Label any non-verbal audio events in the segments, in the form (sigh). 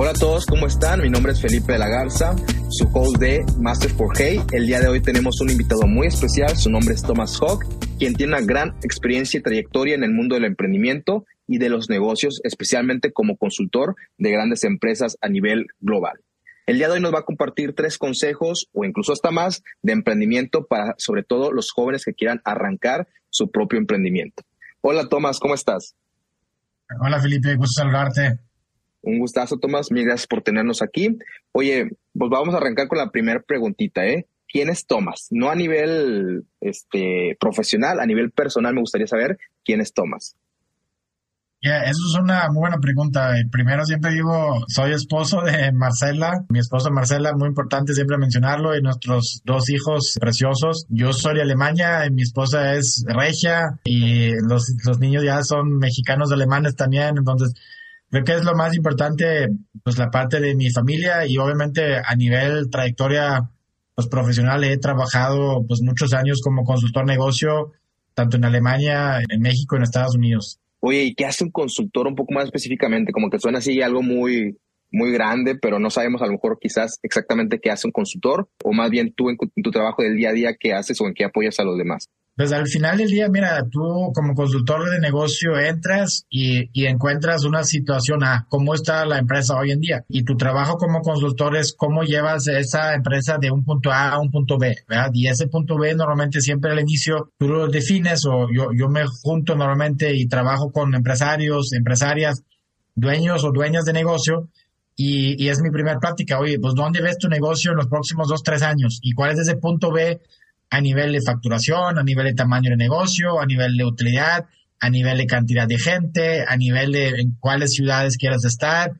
Hola a todos, ¿cómo están? Mi nombre es Felipe de la Garza, su host de Master for Hey. El día de hoy tenemos un invitado muy especial, su nombre es Thomas Hawk, quien tiene una gran experiencia y trayectoria en el mundo del emprendimiento y de los negocios, especialmente como consultor de grandes empresas a nivel global. El día de hoy nos va a compartir tres consejos o incluso hasta más de emprendimiento para sobre todo los jóvenes que quieran arrancar su propio emprendimiento. Hola Tomás, ¿cómo estás? Hola Felipe, gusto saludarte. Un gustazo, Tomás. Mil gracias por tenernos aquí. Oye, pues vamos a arrancar con la primera preguntita, ¿eh? ¿Quién es Tomás? No a nivel este, profesional, a nivel personal me gustaría saber quién es Tomás. Yeah, eso es una muy buena pregunta. Primero siempre digo, soy esposo de Marcela, mi esposa Marcela, muy importante siempre mencionarlo, y nuestros dos hijos preciosos. Yo soy de Alemania y mi esposa es regia y los, los niños ya son mexicanos alemanes también, entonces Creo que es lo más importante, pues la parte de mi familia y obviamente a nivel trayectoria pues profesional he trabajado pues muchos años como consultor negocio, tanto en Alemania, en México, en Estados Unidos. Oye, ¿y qué hace un consultor un poco más específicamente? Como que suena así algo muy, muy grande, pero no sabemos a lo mejor quizás exactamente qué hace un consultor, o más bien tú en, tu trabajo del día a día, qué haces o en qué apoyas a los demás. Pues al final del día, mira, tú como consultor de negocio entras y, y, encuentras una situación a cómo está la empresa hoy en día. Y tu trabajo como consultor es cómo llevas esa empresa de un punto A a un punto B, ¿verdad? Y ese punto B normalmente siempre al inicio tú lo defines o yo, yo me junto normalmente y trabajo con empresarios, empresarias, dueños o dueñas de negocio y, y, es mi primera práctica. Oye, pues ¿dónde ves tu negocio en los próximos dos, tres años? ¿Y cuál es ese punto B a nivel de facturación, a nivel de tamaño de negocio, a nivel de utilidad, a nivel de cantidad de gente, a nivel de en cuáles ciudades quieras estar,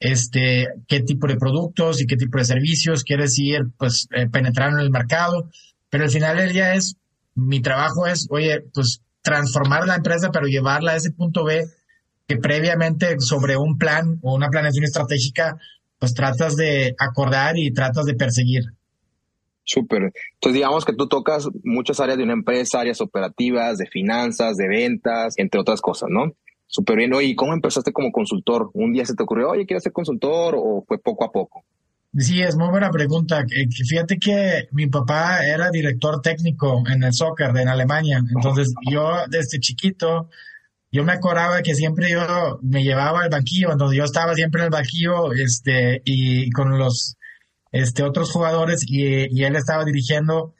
este, qué tipo de productos y qué tipo de servicios quieres ir, pues, eh, penetrando en el mercado? Pero al final del día es, mi trabajo es, oye, pues, transformar la empresa, pero llevarla a ese punto B que previamente sobre un plan o una planeación estratégica, pues tratas de acordar y tratas de perseguir. Súper. Entonces, digamos que tú tocas muchas áreas de una empresa, áreas operativas, de finanzas, de ventas, entre otras cosas, ¿no? Súper bien. Oye, ¿y cómo empezaste como consultor? ¿Un día se te ocurrió, oye, quiero ser consultor o fue poco a poco? Sí, es muy buena pregunta. Fíjate que mi papá era director técnico en el soccer en Alemania. Entonces, yo desde chiquito yo me acordaba que siempre yo me llevaba al banquillo, entonces yo estaba siempre en el banquillo, este, y con los, este, otros jugadores y, él estaba dirigiendo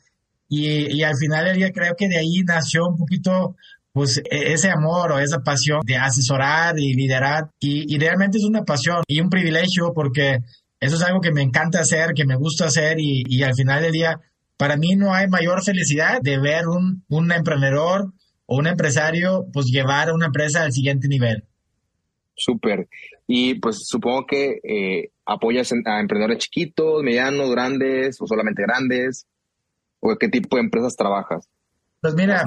y, al final del día creo que de ahí nació un poquito pues e, ese amor o esa pasión de asesorar y liderar y, realmente es una pasión y un privilegio porque eso es algo que me encanta hacer, que me gusta hacer y, y al final del día para mí no hay mayor felicidad de ver un, un emprendedor o un empresario, pues llevar a una empresa al siguiente nivel. Súper. Y pues supongo que eh, apoyas a emprendedores chiquitos, medianos, grandes o solamente grandes. ¿O qué tipo de empresas trabajas? Pues mira,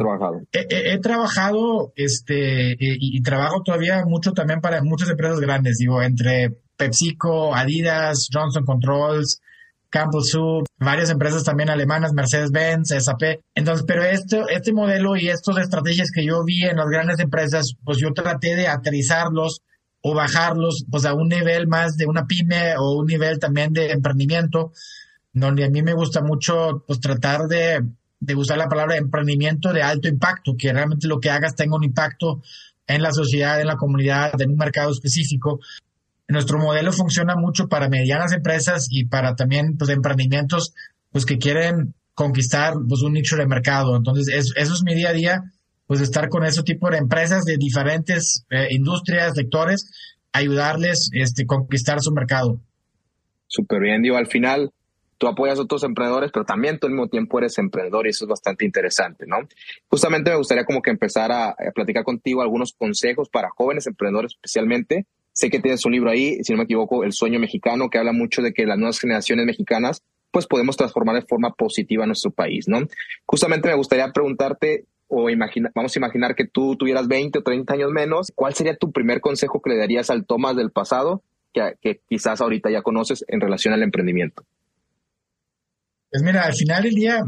He, trabajado este y, y, trabajo todavía mucho también para muchas empresas grandes, digo, entre PepsiCo, Adidas, Johnson Controls, Campbell Soup, varias empresas también alemanas, Mercedes-Benz, SAP. Entonces, pero esto, este modelo y estas estrategias que yo vi en las grandes empresas, pues yo traté de aterrizarlos o bajarlos pues a un nivel más de una pyme o un nivel también de emprendimiento, donde a mí me gusta mucho pues tratar de, de usar la palabra emprendimiento de alto impacto, que realmente lo que hagas tenga un impacto en la sociedad, en la comunidad, en un mercado específico. Nuestro modelo funciona mucho para medianas empresas y para también pues, emprendimientos pues, que quieren conquistar pues, un nicho de mercado. Entonces, eso es mi día a día, pues estar con ese tipo de empresas de diferentes eh, industrias, sectores, ayudarles este, conquistar su mercado. Súper bien, digo, al final tú apoyas a otros emprendedores, pero también tú al mismo tiempo eres emprendedor y eso es bastante interesante, ¿no? Justamente me gustaría como que empezar a platicar contigo algunos consejos para jóvenes emprendedores especialmente Sé que tienes un libro ahí, si no me equivoco, El sueño mexicano, que habla mucho de que las nuevas generaciones mexicanas pues podemos transformar de forma positiva nuestro país, ¿no? Justamente me gustaría preguntarte o imagina, vamos a imaginar que tú tuvieras 20 o 30 años menos, ¿cuál sería tu primer consejo que le darías al Tomás del pasado que, quizás ahorita ya conoces en relación al emprendimiento? Pues mira, al final del día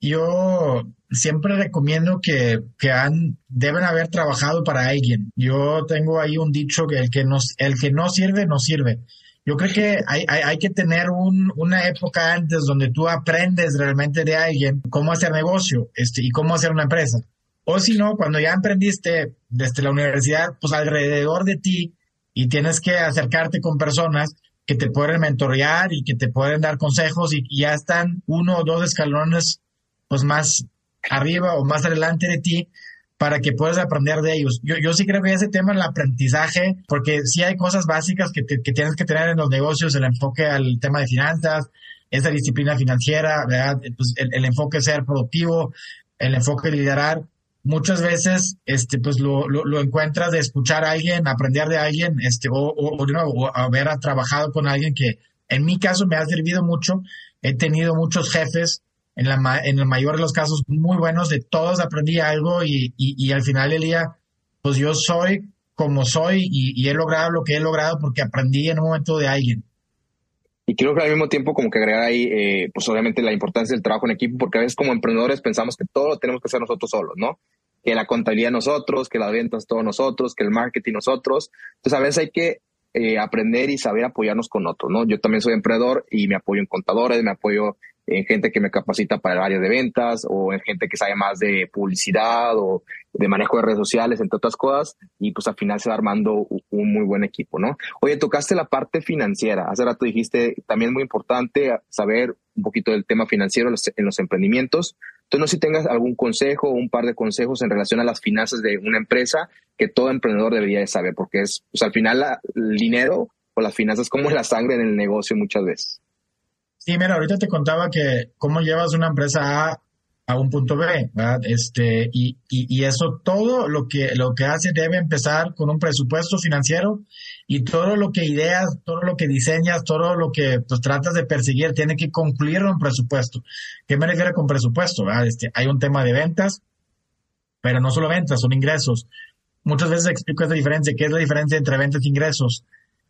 yo siempre recomiendo que, que han, deben haber trabajado para alguien. Yo tengo ahí un dicho que el que, nos, el que no sirve, no sirve. Yo creo que hay, hay, que tener un, una época antes donde tú aprendes realmente de alguien cómo hacer negocio este, y cómo hacer una empresa. O si no, cuando ya emprendiste desde la universidad, pues alrededor de ti y tienes que acercarte con personas que te pueden mentorear y que te pueden dar consejos y, ya están uno o dos escalones pues más arriba o más adelante de ti para que puedas aprender de ellos. Yo, yo sí creo que ese tema, el aprendizaje, porque sí hay cosas básicas que, que tienes que tener en los negocios, el enfoque al tema de finanzas, esa disciplina financiera, ¿verdad? El, el enfoque ser productivo, el enfoque de liderar. Muchas veces, este, pues lo, lo, encuentras de escuchar a alguien, aprender de alguien, este, o, o, o haber trabajado con alguien que, en mi caso, me ha servido mucho. He tenido muchos jefes en, el mayor de los casos muy buenos, de todos aprendí algo y, y, al final del día, pues yo soy como soy y, he logrado lo que he logrado porque aprendí en un momento de alguien. Y quiero que al mismo tiempo como que agregar ahí, eh, pues obviamente la importancia del trabajo en equipo, porque a veces como emprendedores pensamos que todo lo tenemos que hacer nosotros solos, ¿no? Que la contabilidad nosotros, que las ventas todos nosotros, que el marketing nosotros. Entonces a veces hay que eh, aprender y saber apoyarnos con otros, ¿no? Yo también soy emprendedor y me apoyo en contadores, me apoyo en gente que me capacita para el área de ventas o en gente que sabe más de publicidad o de manejo de redes sociales, entre otras cosas, y pues al final se va armando un muy buen equipo, ¿no? Oye, tocaste la parte financiera, hace rato dijiste, también es muy importante saber un poquito del tema financiero en los, emprendimientos. Entonces, no sé si tengas algún consejo o un par de consejos en relación a las finanzas de una empresa que todo emprendedor debería de saber, porque es, pues al final el dinero o las finanzas como es la sangre en el negocio muchas veces. Sí, mira, ahorita te contaba que cómo llevas una empresa A a un punto B, ¿verdad? Este, y, y, eso todo lo que, lo que hace debe empezar con un presupuesto financiero y todo lo que ideas, todo lo que diseñas, todo lo que pues, tratas de perseguir tiene que concluir un presupuesto. ¿Qué me refiero con presupuesto? Este, hay un tema de ventas, pero no solo ventas, son ingresos. Muchas veces explico esa diferencia, ¿qué es la diferencia entre ventas e ingresos?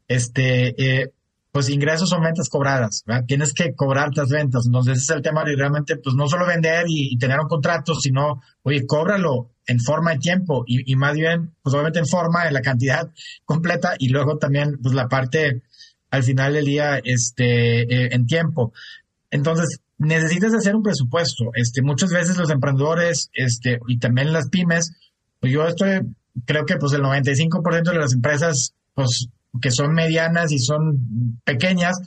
Este, eh, pues ingresos son ventas cobradas, ¿verdad? Tienes que cobrar las ventas. Entonces ese es el tema de realmente, pues no solo vender y, tener un contrato, sino, oye, cóbralo en forma y tiempo y, y, más bien, pues obviamente en forma, en la cantidad (laughs) completa y luego también, pues la parte al final del día, este, eh, en tiempo. Entonces, necesitas hacer un presupuesto. Este, muchas veces los emprendedores, este, y también las pymes, pues yo estoy, creo que pues el 95% de las empresas, pues que son medianas y son pequeñas,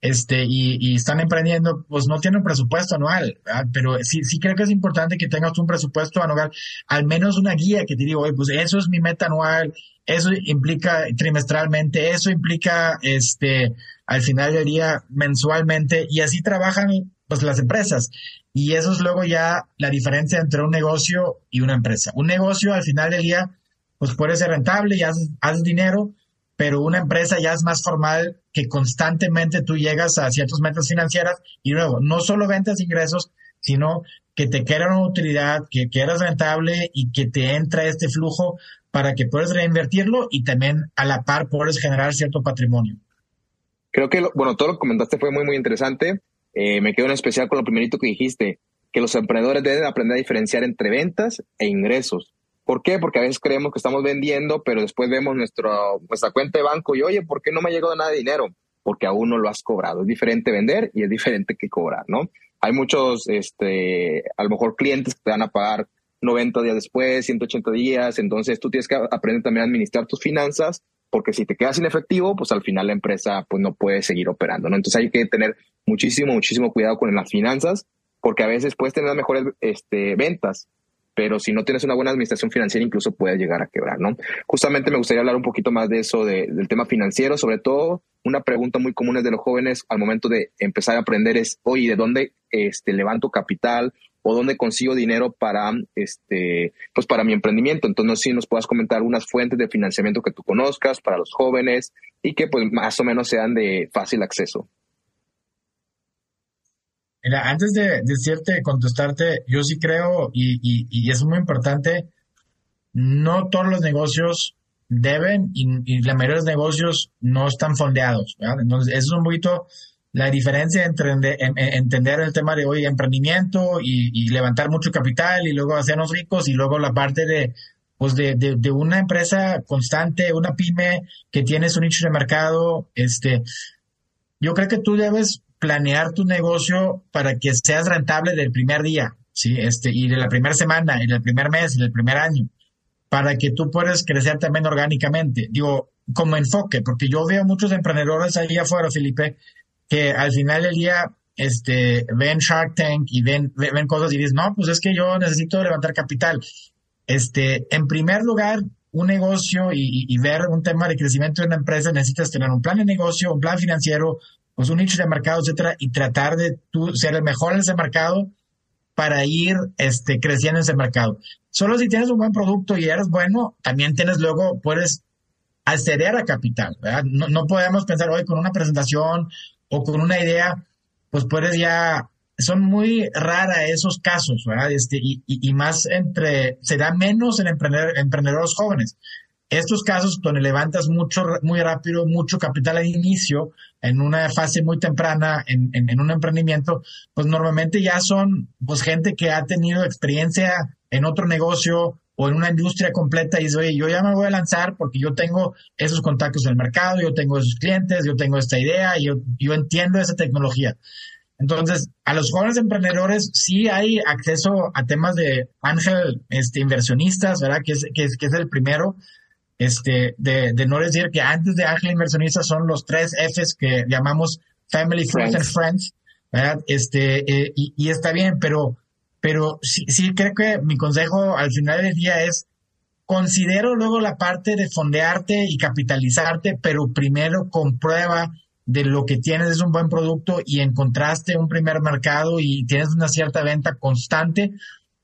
este, y, están emprendiendo, pues no tienen presupuesto anual, pero sí, sí creo que es importante que tengas un presupuesto anual, al menos una guía que te diga, pues eso es mi meta anual, eso implica trimestralmente, eso implica, este, al final del día, mensualmente, y así trabajan, pues las empresas. Y eso es luego ya la diferencia entre un negocio y una empresa. Un negocio, al final del día, pues puede ser rentable y haces, haces dinero, pero una empresa ya es más formal que constantemente tú llegas a ciertas metas financieras y luego no solo ventas ingresos, sino que te queda una utilidad, que quieras rentable y que te entra este flujo para que puedas reinvertirlo y también a la par puedes generar cierto patrimonio. Creo que, bueno, todo lo que comentaste fue muy, muy interesante. Eh, me quedo en especial con lo primerito que dijiste, que los emprendedores deben aprender a diferenciar entre ventas e ingresos. ¿Por qué? Porque a veces creemos que estamos vendiendo, pero después vemos nuestro, nuestra cuenta de banco y, oye, ¿por qué no me ha llegado nada de dinero? Porque aún no lo has cobrado. Es diferente vender y es diferente que cobrar, ¿no? Hay muchos, este, a lo mejor clientes que te van a pagar 90 días después, 180 días, entonces tú tienes que aprender también a administrar tus finanzas, porque si te quedas sin efectivo, pues al final la empresa pues no puede seguir operando, ¿no? Entonces hay que tener muchísimo, muchísimo cuidado con las finanzas, porque a veces puedes tener las mejores este, ventas, pero si no tienes una buena administración financiera incluso puedes llegar a quebrar, ¿no? Justamente me gustaría hablar un poquito más de eso, del tema financiero, sobre todo una pregunta muy común de los jóvenes al momento de empezar a aprender es, oye, ¿de dónde este, levanto capital o dónde consigo dinero para, este, pues para mi emprendimiento? Entonces, si nos puedas comentar algunas fuentes de financiamiento que tú conozcas para los jóvenes y que pues más o menos sean de fácil acceso. Mira, antes de decirte, contestarte, yo sí creo, y, y, y es muy importante, no todos los negocios deben y, y la mayoría de los negocios no están fondeados. Entonces, eso es un poquito la diferencia entre entender el tema de hoy emprendimiento y, y, levantar mucho capital y luego hacernos ricos y luego la parte de pues de, de, una empresa constante, una pyme que tienes un nicho de mercado, este, yo creo que tú debes planear tu negocio para que seas rentable del primer día, sí, este, y de la primera semana, y del primer mes, y del primer año, para que tú puedas crecer también orgánicamente. Digo, como enfoque, porque yo veo muchos emprendedores ahí afuera, Felipe, que al final del día este, ven Shark Tank y ven, ven cosas y dicen, no, pues es que yo necesito levantar capital. Este, en primer lugar, un negocio y, ver un tema de crecimiento de una empresa, necesitas tener un plan de negocio, un plan financiero, pues un nicho de mercado, etcétera, y tratar de tú ser el mejor en ese mercado para ir este, creciendo en ese mercado. Solo si tienes un buen producto y eres bueno, también tienes luego, puedes acceder a capital. No, no podemos pensar hoy con una presentación o con una idea, pues puedes ya, son muy raras esos casos, ¿verdad? Este, y, y, más entre, se da menos en emprendedores jóvenes. Estos casos donde levantas mucho, muy rápido, mucho capital al inicio, en una fase muy temprana, en, en, en un emprendimiento, pues normalmente ya son, pues gente que ha tenido experiencia en otro negocio o en una industria completa y dice, oye, yo ya me voy a lanzar porque yo tengo esos contactos en el mercado, yo tengo esos clientes, yo tengo esta idea, yo, yo entiendo esa tecnología. Entonces, a los jóvenes emprendedores sí hay acceso a temas de ángel este, inversionistas, ¿verdad? Que es, que es, que es el primero. Este, de, de no decir que antes de ángel inversionistas son los tres Fs que llamamos Family, Friends, and Friends, ¿verdad? Este, eh, y, y está bien, pero pero sí, sí creo que mi consejo al final del día es considero luego la parte de fondearte y capitalizarte, pero primero comprueba de lo que tienes es un buen producto y encontraste un primer mercado y tienes una cierta venta constante,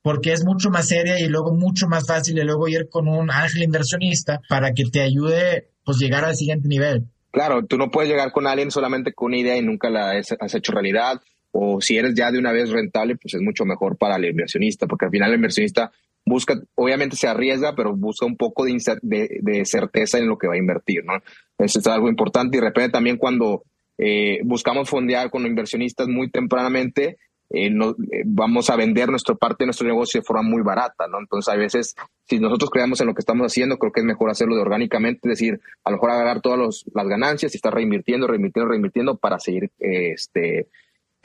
porque es mucho más seria y luego mucho más fácil de luego ir con un ángel inversionista para que te ayude pues llegar al siguiente nivel. Claro, tú no puedes llegar con alguien solamente con una idea y nunca la has hecho realidad o si eres ya de una vez rentable, pues es mucho mejor para el inversionista, porque al final el inversionista busca, obviamente se arriesga, pero busca un poco de, de, certeza en lo que va a invertir, ¿no? Eso es algo importante y de repente también cuando eh, buscamos fondear con inversionistas muy tempranamente, eh, no, eh, vamos a vender nuestra parte de nuestro negocio de forma muy barata, ¿no? Entonces, a veces, si nosotros creamos en lo que estamos haciendo, creo que es mejor hacerlo de orgánicamente, es decir, a lo mejor agarrar todas las ganancias y estar reinvirtiendo, reinvirtiendo, reinvirtiendo para seguir este,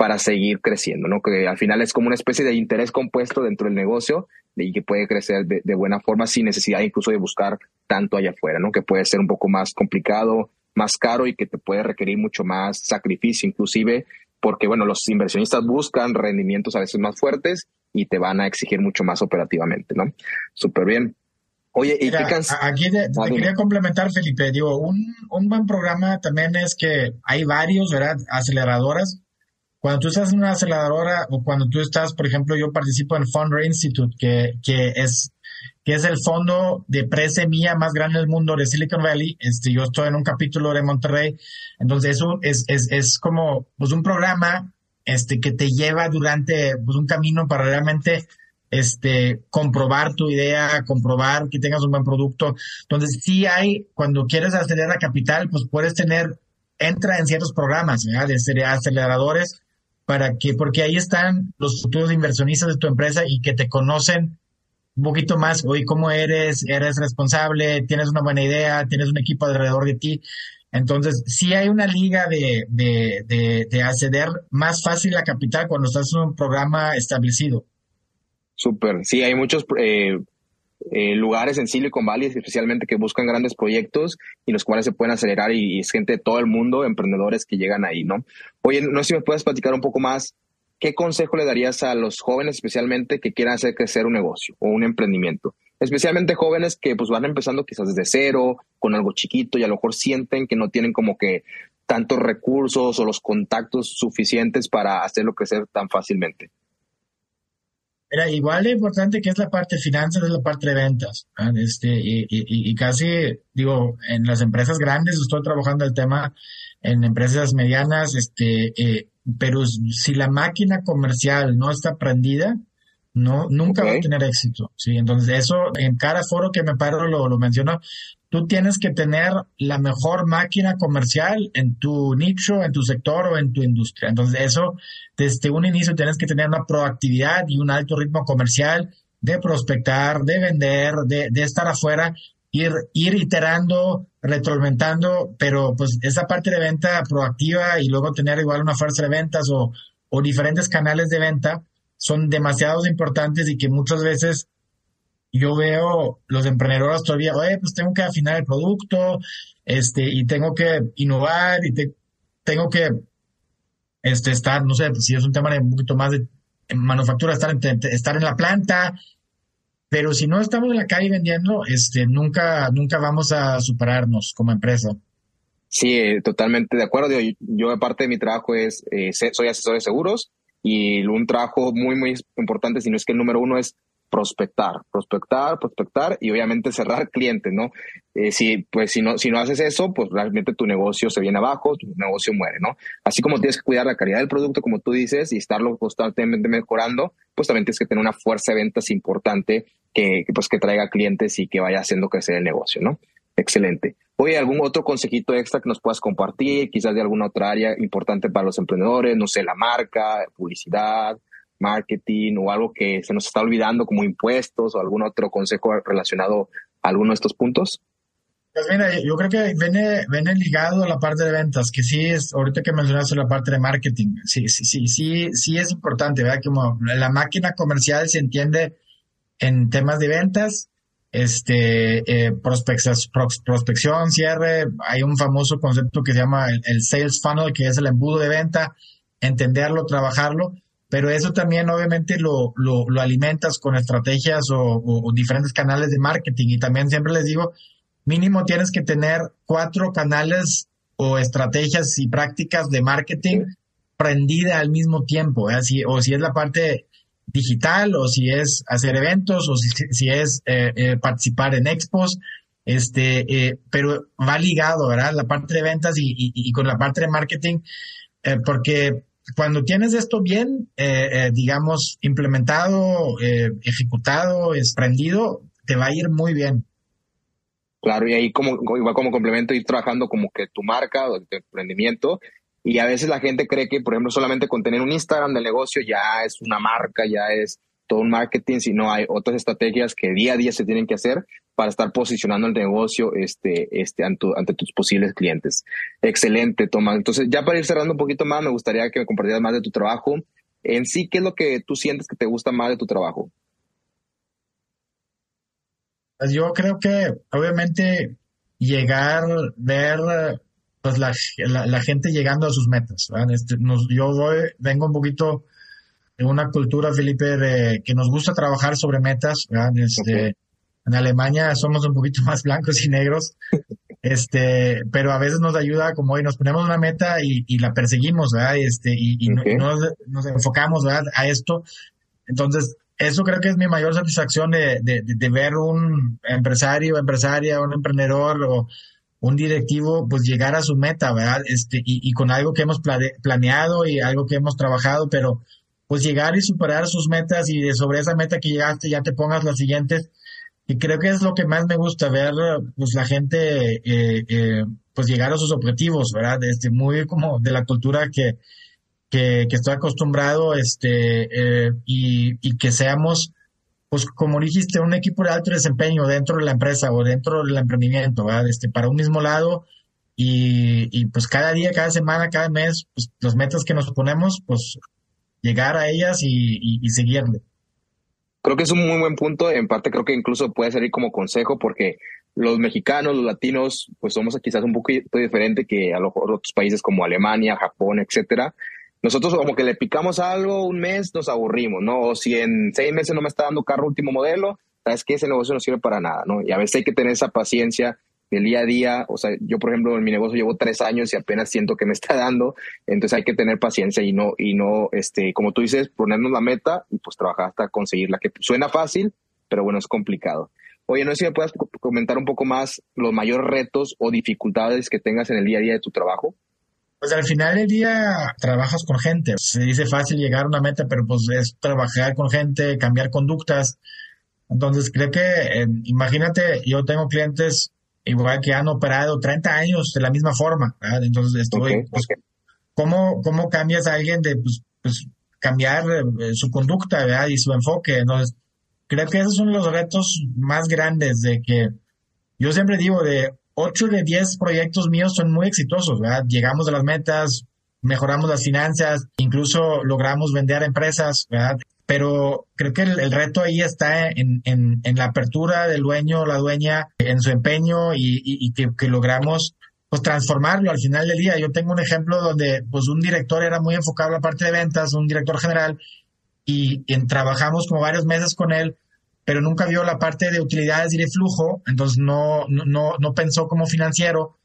para seguir creciendo, ¿no? Que al final es como una especie de interés compuesto dentro del negocio y que puede crecer de, buena forma sin necesidad incluso de buscar tanto allá afuera, ¿no? Que puede ser un poco más complicado, más caro y que te puede requerir mucho más sacrificio, inclusive porque, bueno, los inversionistas buscan rendimientos a veces más fuertes y te van a exigir mucho más operativamente, ¿no? Súper bien. Oye, ¿y qué Aquí te, ah, quería complementar, Felipe. Digo, un, un buen programa también es que hay varios, ¿verdad? Aceleradoras cuando tú estás en una aceleradora o cuando tú estás, por ejemplo, yo participo en Founder Institute, que, que es que es el fondo de pre-semilla más grande del mundo de Silicon Valley. Este, yo estoy en un capítulo de Monterrey. Entonces, eso es, es, es como pues, un programa este, que te lleva durante pues, un camino para realmente este, comprobar tu idea, comprobar que tengas un buen producto. Entonces, sí hay, cuando quieres acelerar a capital, pues puedes tener, entra en ciertos programas, ¿verdad? De aceleradores para que, porque ahí están los futuros inversionistas de tu empresa y que te conocen un poquito más, oye, ¿cómo eres? ¿Eres responsable? ¿Tienes una buena idea? ¿Tienes un equipo alrededor de ti? Entonces, sí hay una liga de, de, de, acceder más fácil a capital cuando estás en un programa establecido. Súper, sí, hay muchos eh, eh, lugares en Silicon Valley, especialmente que buscan grandes proyectos y los cuales se pueden acelerar y, es gente de todo el mundo, emprendedores que llegan ahí, ¿no? Oye, no sé si me puedes platicar un poco más, ¿qué consejo le darías a los jóvenes especialmente que quieran hacer crecer un negocio o un emprendimiento? Especialmente jóvenes que pues van empezando quizás desde cero, con algo chiquito y a lo mejor sienten que no tienen como que tantos recursos o los contactos suficientes para hacerlo crecer tan fácilmente. Era igual de importante que es la parte de finanzas, es la parte de ventas. Este, y, y, casi, digo, en las empresas grandes estoy trabajando el tema, en empresas medianas, este, eh, pero si la máquina comercial no está prendida, no, nunca va a tener éxito. Sí, entonces eso en cada foro que me paro lo, lo menciono. Tú tienes que tener la mejor máquina comercial en tu nicho, en tu sector o en tu industria. Entonces eso, desde un inicio tienes que tener una proactividad y un alto ritmo comercial de prospectar, de vender, de, de estar afuera, ir, ir iterando, retroalimentando, pero pues esa parte de venta proactiva y luego tener igual una fuerza de ventas o, o diferentes canales de venta son demasiados importantes y que muchas veces yo veo los emprendedores todavía, oye, pues tengo que afinar el producto, este, y tengo que innovar y tengo que este, estar, no sé, pues, si es un tema de un poquito más de manufactura, estar en, estar en la planta, pero si no estamos en la calle vendiendo, este, nunca, nunca vamos a superarnos como empresa. Sí, eh, totalmente de acuerdo. Yo, yo, parte de mi trabajo es, eh, soy asesor de seguros y un trabajo muy, muy importante, si no es que el número uno es prospectar, prospectar, prospectar y obviamente cerrar clientes, ¿no? Eh, si, pues, si no, si no haces eso, pues realmente tu negocio se viene abajo, tu negocio muere, ¿no? Así como tienes que cuidar la calidad del producto, como tú dices, y estarlo constantemente mejorando, pues también tienes que tener una fuerza de ventas importante que, pues, que traiga clientes y que vaya haciendo crecer el negocio, ¿no? Excelente. Oye, ¿algún otro consejito extra que nos puedas compartir? Quizás de alguna otra área importante para los emprendedores, no sé, la marca, publicidad, marketing o algo que se nos está olvidando como impuestos o algún otro consejo relacionado a alguno de estos puntos? Pues mira, yo creo que viene, viene ligado a la parte de ventas, que sí es, ahorita que mencionaste la parte de marketing, sí, sí, sí, sí, sí es importante, ¿verdad? Como la máquina comercial se entiende en temas de ventas, este, eh, prospección, cierre, hay un famoso concepto que se llama el, el sales funnel, que es el embudo de venta, entenderlo, trabajarlo, pero eso también obviamente lo, lo, alimentas con estrategias o, diferentes canales de marketing. Y también siempre les digo, mínimo tienes que tener cuatro canales o estrategias y prácticas de marketing prendida al mismo tiempo, o si es la parte digital o si es hacer eventos o si, es eh, eh, participar en expos, este, eh, pero va ligado, ¿verdad? La parte de ventas y, y con la parte de marketing, porque cuando tienes esto bien, eh, eh, digamos, implementado, eh, ejecutado, esprendido, te va a ir muy bien. Claro, y ahí como, igual como complemento ir trabajando como que tu marca o tu emprendimiento. Y a veces la gente cree que, por ejemplo, solamente con tener un Instagram del negocio ya es una marca, ya es todo un marketing, sino hay otras estrategias que día a día se tienen que hacer para estar posicionando el negocio este, este, ante, tus posibles clientes. Excelente, Tomás. Entonces, ya para ir cerrando un poquito más, me gustaría que me compartieras más de tu trabajo. En sí, ¿qué es lo que tú sientes que te gusta más de tu trabajo? Pues yo creo que, obviamente, llegar, ver pues la, gente llegando a sus metas. Este, yo voy, vengo un poquito en una cultura, Felipe, que nos gusta trabajar sobre metas. Este, En Alemania somos un poquito (laughs) más blancos y negros, este, pero a veces nos ayuda como hoy nos ponemos una meta y, la perseguimos, ¿verdad? Este, y, nos, enfocamos a esto. Entonces, eso creo que es mi mayor satisfacción de, de, ver un empresario, empresaria, un emprendedor o un directivo, pues llegar a su meta, ¿verdad? Este, y, y con algo que hemos planeado y algo que hemos trabajado, pero pues llegar y superar sus metas y de sobre esa meta que llegaste ya te pongas las siguientes. Y creo que es lo que más me gusta ver, pues la gente, eh, eh, pues llegar a sus objetivos, ¿verdad? Este, muy como de la cultura que, que, estoy acostumbrado, este, eh, y, y que seamos, pues como dijiste, un equipo de alto desempeño dentro de la empresa o dentro del emprendimiento, ¿verdad? Este, para un mismo lado, y, y, pues cada día, cada semana, cada mes, pues los metas que nos ponemos, pues llegar a ellas y, seguirle. Creo que es un muy buen punto. En parte creo que incluso puede servir como consejo porque los mexicanos, los latinos, pues somos quizás un poquito diferente que a los otros países como Alemania, Japón, etcétera. Nosotros como que le picamos algo un mes, nos aburrimos, ¿no? O si en seis meses no me está dando carro último modelo, sabes que ese negocio no sirve para nada, ¿no? Y a veces hay que tener esa paciencia del día a día. O sea, yo, por ejemplo, en mi negocio llevo tres años y apenas siento que me está dando. Entonces hay que tener paciencia y no, y no, este, como tú dices, ponernos la meta y pues trabajar hasta conseguirla, que suena fácil, pero bueno, es complicado. Oye, no sé si me puedes comentar un poco más los mayores retos o dificultades que tengas en el día a día de tu trabajo. Pues al final del día trabajas con gente. Se dice fácil llegar a una meta, pero pues es trabajar con gente, cambiar conductas. Entonces creo que, eh, imagínate, yo tengo clientes igual que han operado 30 años de la misma forma. Entonces, estoy, pues, ¿cómo, ¿cómo cambias a alguien de pues, pues cambiar eh, su conducta ¿verdad? y su enfoque? Entonces, creo que esos son los retos más grandes de que yo siempre digo de 8 de 10 proyectos míos son muy exitosos, ¿verdad? Llegamos a las metas, mejoramos las finanzas, incluso logramos vender empresas, ¿verdad? Pero creo que el, reto ahí está en, en, la apertura del dueño o la dueña, en su empeño y, que, logramos pues transformarlo al final del día. Yo tengo un ejemplo donde pues un director era muy enfocado en la parte de ventas, un director general, y, y trabajamos como varios meses con él pero nunca vio la parte de utilidades y de flujo, entonces no, no, no pensó como financiero.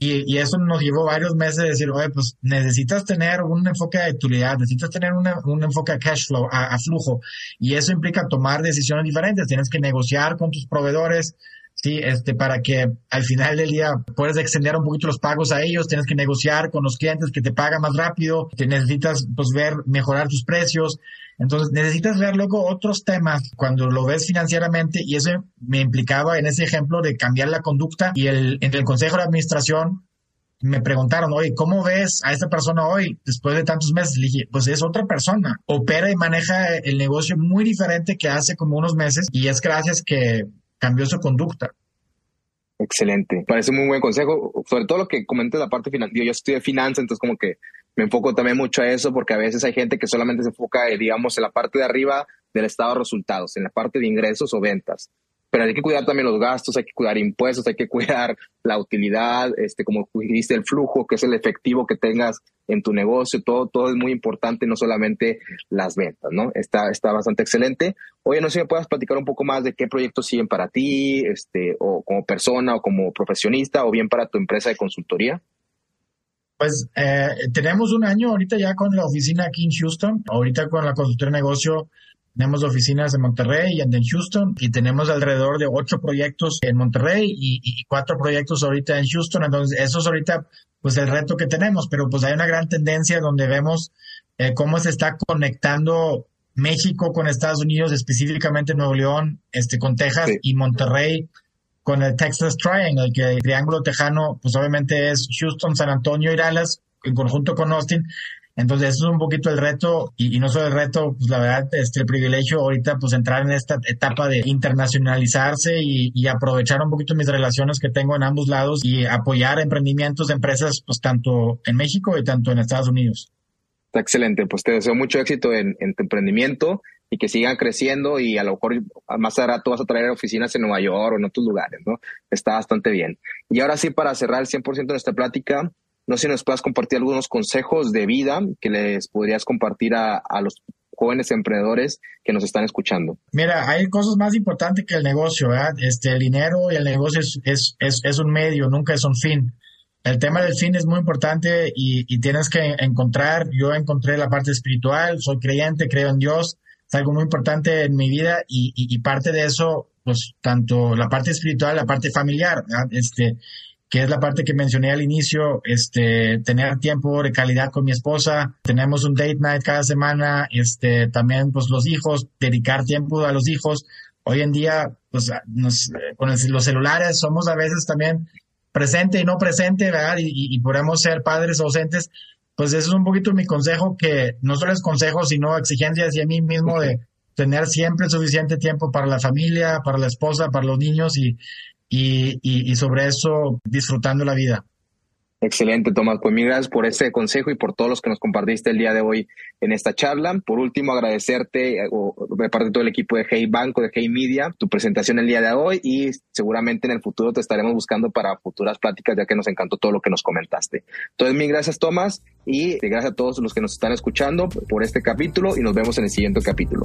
Y, y, eso nos llevó varios meses de decir, oye, pues necesitas tener un enfoque de utilidad, necesitas tener un enfoque a cash flow, a, flujo. Y eso implica tomar decisiones diferentes. Tienes que negociar con tus proveedores, sí, este, para que al final del día puedas extender un poquito los pagos a ellos. Tienes que negociar con los clientes que te pagan más rápido. Te necesitas, pues, ver, mejorar tus precios. Entonces necesitas ver luego otros temas cuando lo ves financieramente y eso me implicaba en ese ejemplo de cambiar la conducta y el, en el consejo de administración me preguntaron, oye, ¿cómo ves a esta persona hoy después de tantos meses? Le dije, pues es otra persona, opera y maneja el negocio muy diferente que hace como unos meses y es gracias que cambió su conducta. Excelente, parece un muy buen consejo, sobre todo lo que comenté la parte financiera. Yo estudié finanzas, entonces como que me enfoco también mucho a eso porque a veces hay gente que solamente se enfoca, eh, digamos, en la parte de arriba del estado de resultados, en la parte de ingresos o ventas. Pero hay que cuidar también los gastos, hay que cuidar impuestos, hay que cuidar la utilidad, este, como dijiste, el flujo, que es el efectivo que tengas en tu negocio, todo, todo es muy importante, no solamente las ventas, ¿no? Está, está bastante excelente. Oye, no sé si me puedas platicar un poco más de qué proyectos siguen para ti, este, o como persona o como profesionista, o bien para tu empresa de consultoría. Pues eh, tenemos un año ahorita ya con la oficina aquí en Houston. Ahorita con la consultoría de negocio tenemos oficinas en Monterrey y en Houston y tenemos alrededor de ocho proyectos en Monterrey y, cuatro proyectos ahorita en Houston. Entonces, eso es ahorita pues el reto que tenemos, pero pues hay una gran tendencia donde vemos eh, cómo se está conectando México con Estados Unidos, específicamente Nuevo León, este, con Texas y Monterrey con el Texas Triangle, que el triángulo tejano, pues obviamente es Houston, San Antonio y Dallas, en conjunto con Austin. Entonces, eso es un poquito el reto, y, no solo el reto, pues la verdad, este, el privilegio ahorita, pues entrar en esta etapa de internacionalizarse y, y, aprovechar un poquito mis relaciones que tengo en ambos lados y apoyar emprendimientos de empresas, pues tanto en México y tanto en Estados Unidos. Está excelente, pues te deseo mucho éxito en, en tu emprendimiento y que sigan creciendo y a lo mejor más adelante vas a traer oficinas en Nueva York o en otros lugares, ¿no? Está bastante bien. Y ahora sí, para cerrar el 100% de nuestra plática, no sé si nos puedas compartir algunos consejos de vida que les podrías compartir a, a los jóvenes emprendedores que nos están escuchando? Mira, hay cosas más importantes que el negocio, ¿verdad? Este, el dinero y el negocio es, es, es, un medio, nunca es un fin. El tema del fin es muy importante y, y, tienes que encontrar, yo encontré la parte espiritual, soy creyente, creo en Dios, es algo muy importante en mi vida y, y, parte de eso, pues tanto la parte espiritual, la parte familiar, este, que es la parte que mencioné al inicio, este, tener tiempo de calidad con mi esposa, tenemos un date night cada semana, este, también pues los hijos, dedicar tiempo a los hijos. Hoy en día, pues nos, con los celulares somos a veces también presente y no presente, ¿verdad? Y, y, y podemos ser padres ausentes pues eso es un poquito mi consejo, que no solo es consejo, sino exigencia hacia mí mismo de tener siempre suficiente tiempo para la familia, para la esposa, para los niños y, y, sobre eso disfrutando la vida. Excelente, Tomás. Pues mil gracias por ese consejo y por todos los que nos compartiste el día de hoy en esta charla. Por último, agradecerte eh, de parte de todo el equipo de Hey Banco, de Hey Media, tu presentación el día de hoy y seguramente en el futuro te estaremos buscando para futuras pláticas, ya que nos encantó todo lo que nos comentaste. Entonces, mil gracias, Tomás, y gracias a todos los que nos están escuchando por este capítulo y nos vemos en el siguiente capítulo.